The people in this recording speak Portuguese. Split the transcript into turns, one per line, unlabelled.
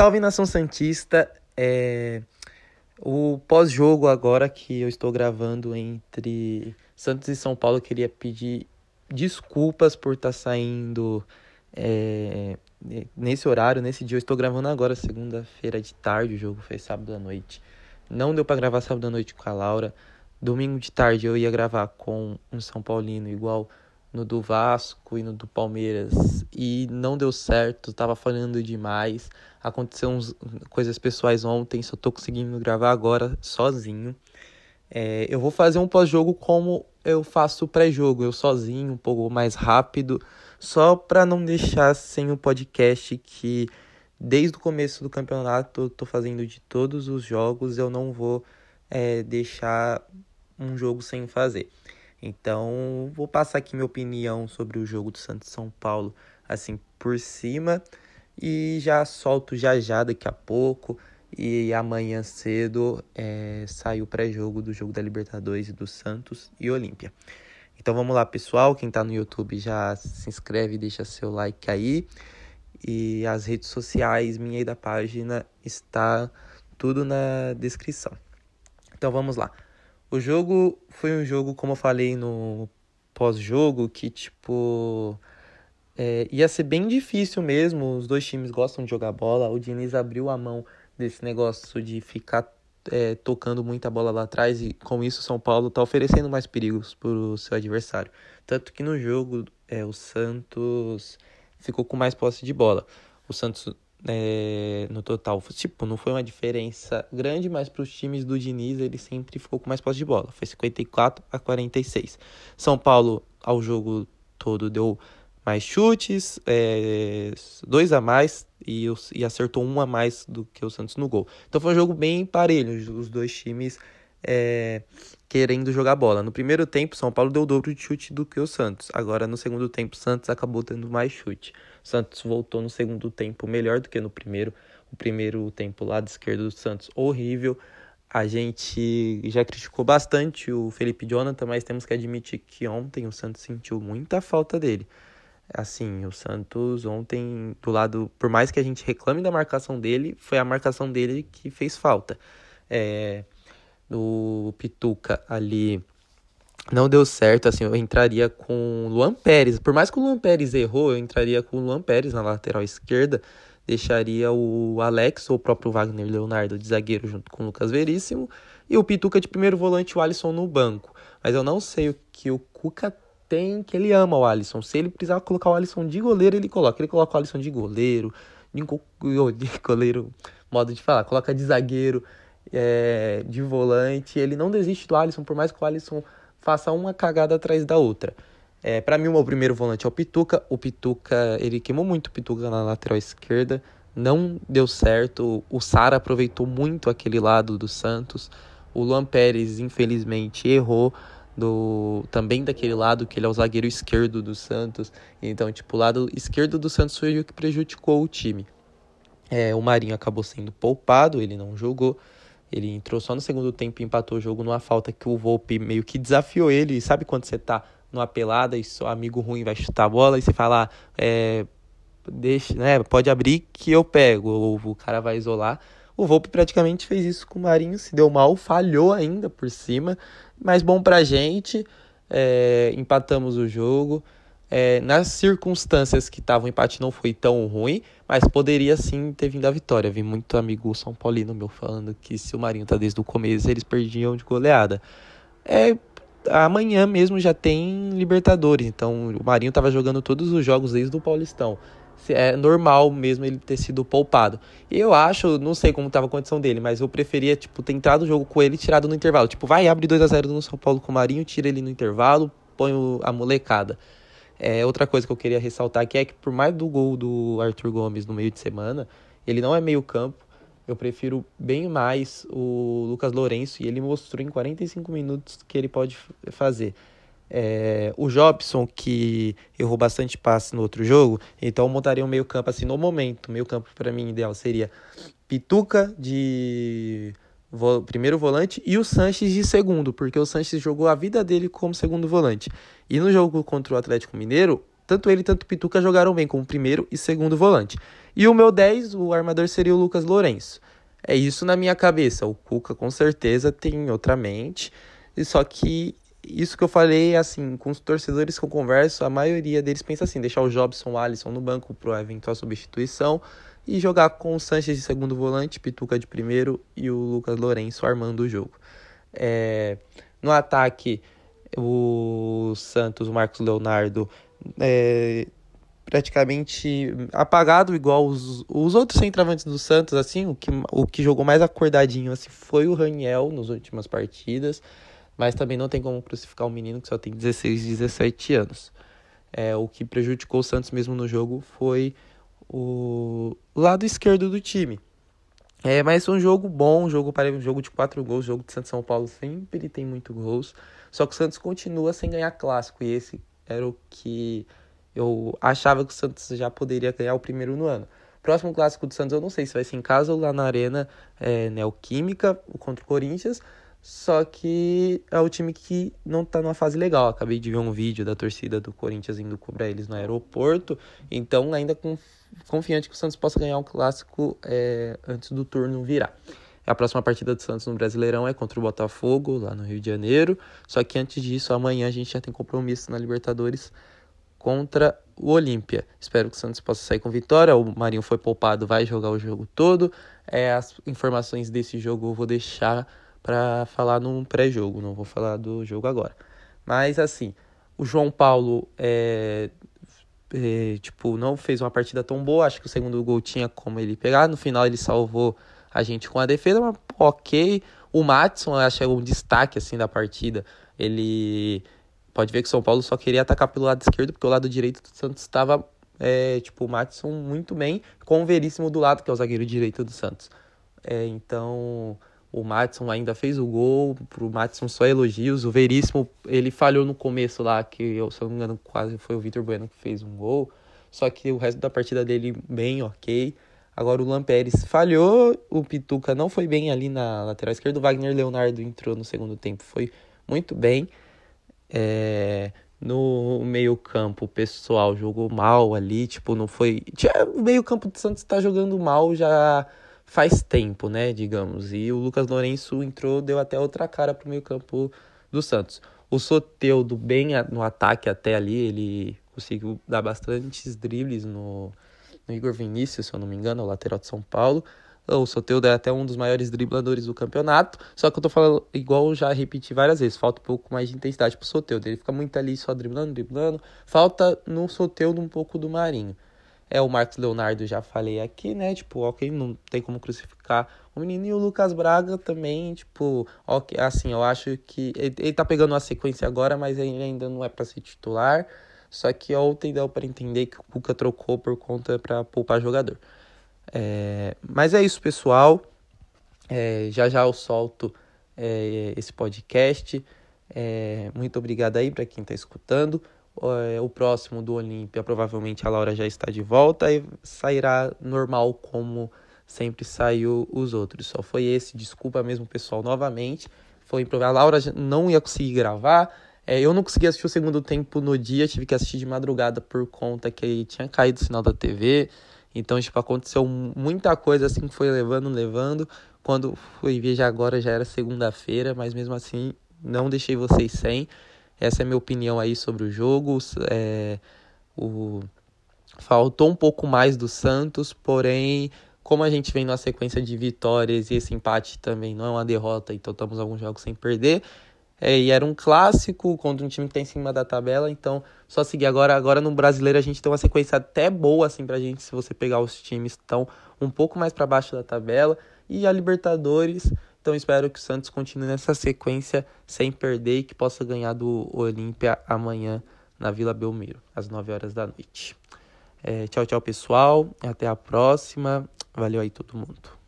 Salve nação Santista! É... O pós-jogo agora que eu estou gravando entre Santos e São Paulo, queria pedir desculpas por estar tá saindo é... nesse horário, nesse dia. Eu estou gravando agora, segunda-feira de tarde, o jogo foi sábado à noite. Não deu para gravar sábado à noite com a Laura. Domingo de tarde eu ia gravar com um São Paulino igual no do Vasco e no do Palmeiras e não deu certo, tava falhando demais. Aconteceu uns, coisas pessoais ontem, só tô conseguindo gravar agora sozinho. É, eu vou fazer um pós-jogo como eu faço pré-jogo, eu sozinho, um pouco mais rápido, só para não deixar sem o podcast que desde o começo do campeonato eu tô fazendo de todos os jogos, eu não vou é, deixar um jogo sem fazer. Então, vou passar aqui minha opinião sobre o jogo do Santos São Paulo, assim, por cima, e já solto já já daqui a pouco. E amanhã cedo é, sai o pré-jogo do jogo da Libertadores do Santos e Olímpia. Então vamos lá, pessoal. Quem tá no YouTube já se inscreve, deixa seu like aí. E as redes sociais minha e da página está tudo na descrição. Então vamos lá. O jogo foi um jogo, como eu falei no pós-jogo, que tipo. É, ia ser bem difícil mesmo. Os dois times gostam de jogar bola. O Diniz abriu a mão desse negócio de ficar é, tocando muita bola lá atrás e com isso o São Paulo está oferecendo mais perigos para o seu adversário. Tanto que no jogo é, o Santos ficou com mais posse de bola. O Santos é, no total. Tipo, não foi uma diferença grande, mas para os times do Diniz ele sempre ficou com mais posse de bola. Foi 54 a 46. São Paulo, ao jogo todo, deu mais chutes, é, dois a mais e, e acertou um a mais do que o Santos no gol. Então foi um jogo bem parelho, os dois times é, querendo jogar bola. No primeiro tempo, São Paulo deu o dobro de chute do que o Santos. Agora, no segundo tempo, Santos acabou tendo mais chute. O Santos voltou no segundo tempo melhor do que no primeiro. O primeiro tempo lado esquerdo do Santos horrível. A gente já criticou bastante o Felipe Jonathan, mas temos que admitir que ontem o Santos sentiu muita falta dele. Assim, o Santos ontem, do lado, por mais que a gente reclame da marcação dele, foi a marcação dele que fez falta. É, Pituca ali não deu certo, assim, eu entraria com o Luan Pérez. Por mais que o Luan Pérez errou, eu entraria com o Luan Pérez na lateral esquerda, deixaria o Alex ou o próprio Wagner Leonardo de zagueiro junto com o Lucas Veríssimo e o Pituca de primeiro volante, o Alisson no banco. Mas eu não sei o que o Cuca tem, que ele ama o Alisson. Se ele precisar colocar o Alisson de goleiro, ele coloca. Ele coloca o Alisson de goleiro, de goleiro, modo de falar, coloca de zagueiro, é, de volante. Ele não desiste do Alisson, por mais que o Alisson faça uma cagada atrás da outra. É, para mim, o meu primeiro volante é o Pituca. O Pituca, ele queimou muito o Pituca na lateral esquerda. Não deu certo. O Sara aproveitou muito aquele lado do Santos. O Luan Pérez, infelizmente, errou do também daquele lado, que ele é o zagueiro esquerdo do Santos. Então, tipo, o lado esquerdo do Santos foi o que prejudicou o time. É, o Marinho acabou sendo poupado, ele não jogou. Ele entrou só no segundo tempo e empatou o jogo numa falta que o Volpe meio que desafiou ele. E sabe quando você tá numa pelada e seu amigo ruim vai chutar a bola e você fala, é, deixa, né, pode abrir que eu pego, ou o cara vai isolar. O Volpe praticamente fez isso com o Marinho, se deu mal, falhou ainda por cima, mas bom pra gente, é, empatamos o jogo. É, nas circunstâncias que estavam, o empate não foi tão ruim, mas poderia sim ter vindo a vitória. Vi muito amigo São Paulino meu falando que se o Marinho tá desde o começo, eles perdiam de goleada. É, amanhã mesmo já tem Libertadores, então o Marinho tava jogando todos os jogos desde o Paulistão. É normal mesmo ele ter sido poupado. Eu acho, não sei como tava a condição dele, mas eu preferia, tipo, ter entrado o jogo com ele e tirado no intervalo. Tipo, vai, abre 2 a 0 no São Paulo com o Marinho, tira ele no intervalo, põe a molecada. É, outra coisa que eu queria ressaltar aqui é que por mais do gol do Arthur Gomes no meio de semana, ele não é meio campo. Eu prefiro bem mais o Lucas Lourenço e ele mostrou em 45 minutos que ele pode fazer. É, o Jobson, que errou bastante passe no outro jogo, então eu montaria um meio campo assim no momento. Meio campo para mim ideal seria Pituca de primeiro volante e o Sanches de segundo, porque o Sanches jogou a vida dele como segundo volante. E no jogo contra o Atlético Mineiro, tanto ele tanto o Pituca jogaram bem como primeiro e segundo volante. E o meu 10, o armador seria o Lucas Lourenço. É isso na minha cabeça. O Cuca com certeza tem outra mente. Só que isso que eu falei, assim, com os torcedores que eu converso, a maioria deles pensa assim, deixar o Jobson, o Alisson no banco para eventual substituição e jogar com o Sanches de segundo volante, Pituca de primeiro e o Lucas Lourenço armando o jogo. É, no ataque, o Santos, o Marcos Leonardo, é, praticamente apagado, igual os, os outros centravantes do Santos, assim, o que, o que jogou mais acordadinho assim, foi o Raniel nas últimas partidas mas também não tem como crucificar um menino que só tem 16, 17 anos. É, o que prejudicou o Santos mesmo no jogo foi o lado esquerdo do time. É, mas um jogo bom, um jogo um jogo de quatro gols, jogo de Santos São Paulo sempre tem muito gols. Só que o Santos continua sem ganhar clássico e esse era o que eu achava que o Santos já poderia ganhar o primeiro no ano. Próximo clássico do Santos eu não sei se vai ser em casa ou lá na Arena é, Neoquímica contra o Corinthians, só que é o time que não tá numa fase legal. Acabei de ver um vídeo da torcida do Corinthians indo cobrar eles no aeroporto. Então, ainda com, confiante que o Santos possa ganhar o um clássico é, antes do turno virar. A próxima partida do Santos no Brasileirão é contra o Botafogo, lá no Rio de Janeiro. Só que antes disso, amanhã a gente já tem compromisso na Libertadores contra o Olímpia. Espero que o Santos possa sair com vitória. O Marinho foi poupado, vai jogar o jogo todo. É, as informações desse jogo eu vou deixar para falar num pré-jogo, não vou falar do jogo agora. Mas assim, o João Paulo é, é, tipo, não fez uma partida tão boa, acho que o segundo gol tinha como ele pegar, no final ele salvou a gente com a defesa, mas ok. O Matson, acho que é um destaque assim da partida. Ele pode ver que o São Paulo só queria atacar pelo lado esquerdo, porque o lado direito do Santos estava é, tipo, o Matson muito bem, com o Veríssimo do lado, que é o zagueiro direito do Santos. É, então, o Matson ainda fez o gol, pro Matson só elogios. O Veríssimo, ele falhou no começo lá, que eu, se eu não me engano, quase foi o Vitor Bueno que fez um gol. Só que o resto da partida dele bem ok. Agora o Lampérez falhou, o Pituca não foi bem ali na lateral esquerda. O Wagner Leonardo entrou no segundo tempo, foi muito bem. É, no meio campo, o pessoal jogou mal ali, tipo, não foi... O meio campo do Santos tá jogando mal já faz tempo, né, digamos. E o Lucas Lourenço entrou, deu até outra cara pro meio-campo do Santos. O Soteudo bem no ataque até ali, ele conseguiu dar bastantes dribles no, no Igor Vinícius, se eu não me engano, o lateral de São Paulo. O Soteudo é até um dos maiores dribladores do campeonato, só que eu tô falando igual já repeti várias vezes, falta um pouco mais de intensidade pro Soteudo. Ele fica muito ali só driblando, driblando. Falta no Soteudo um pouco do Marinho. É o Marcos Leonardo, já falei aqui, né? Tipo, ok, não tem como crucificar o menino. E o Lucas Braga também, tipo, ok, assim, eu acho que ele, ele tá pegando uma sequência agora, mas ele ainda não é para ser titular. Só que ontem deu para entender que o Cuca trocou por conta para poupar jogador. É, mas é isso, pessoal. É, já já eu solto é, esse podcast. É, muito obrigado aí para quem está escutando. É, o próximo do Olímpia, provavelmente a Laura já está de volta e sairá normal como sempre saiu os outros. Só foi esse, desculpa mesmo pessoal novamente. Foi A Laura não ia conseguir gravar. É, eu não consegui assistir o segundo tempo no dia, tive que assistir de madrugada por conta que tinha caído o sinal da TV. Então, tipo, aconteceu muita coisa assim que foi levando, levando. Quando fui ver já agora já era segunda-feira, mas mesmo assim não deixei vocês sem. Essa é a minha opinião aí sobre o jogo. É, o... Faltou um pouco mais do Santos, porém, como a gente vem numa sequência de vitórias e esse empate também não é uma derrota, então estamos alguns jogos sem perder. É, e era um clássico contra um time que está em cima da tabela, então só seguir agora. Agora no brasileiro a gente tem uma sequência até boa assim pra gente, se você pegar os times que estão um pouco mais para baixo da tabela. E a Libertadores então espero que o Santos continue nessa sequência sem perder e que possa ganhar do Olímpia amanhã na Vila Belmiro, às 9 horas da noite. É, tchau, tchau, pessoal. Até a próxima. Valeu aí todo mundo.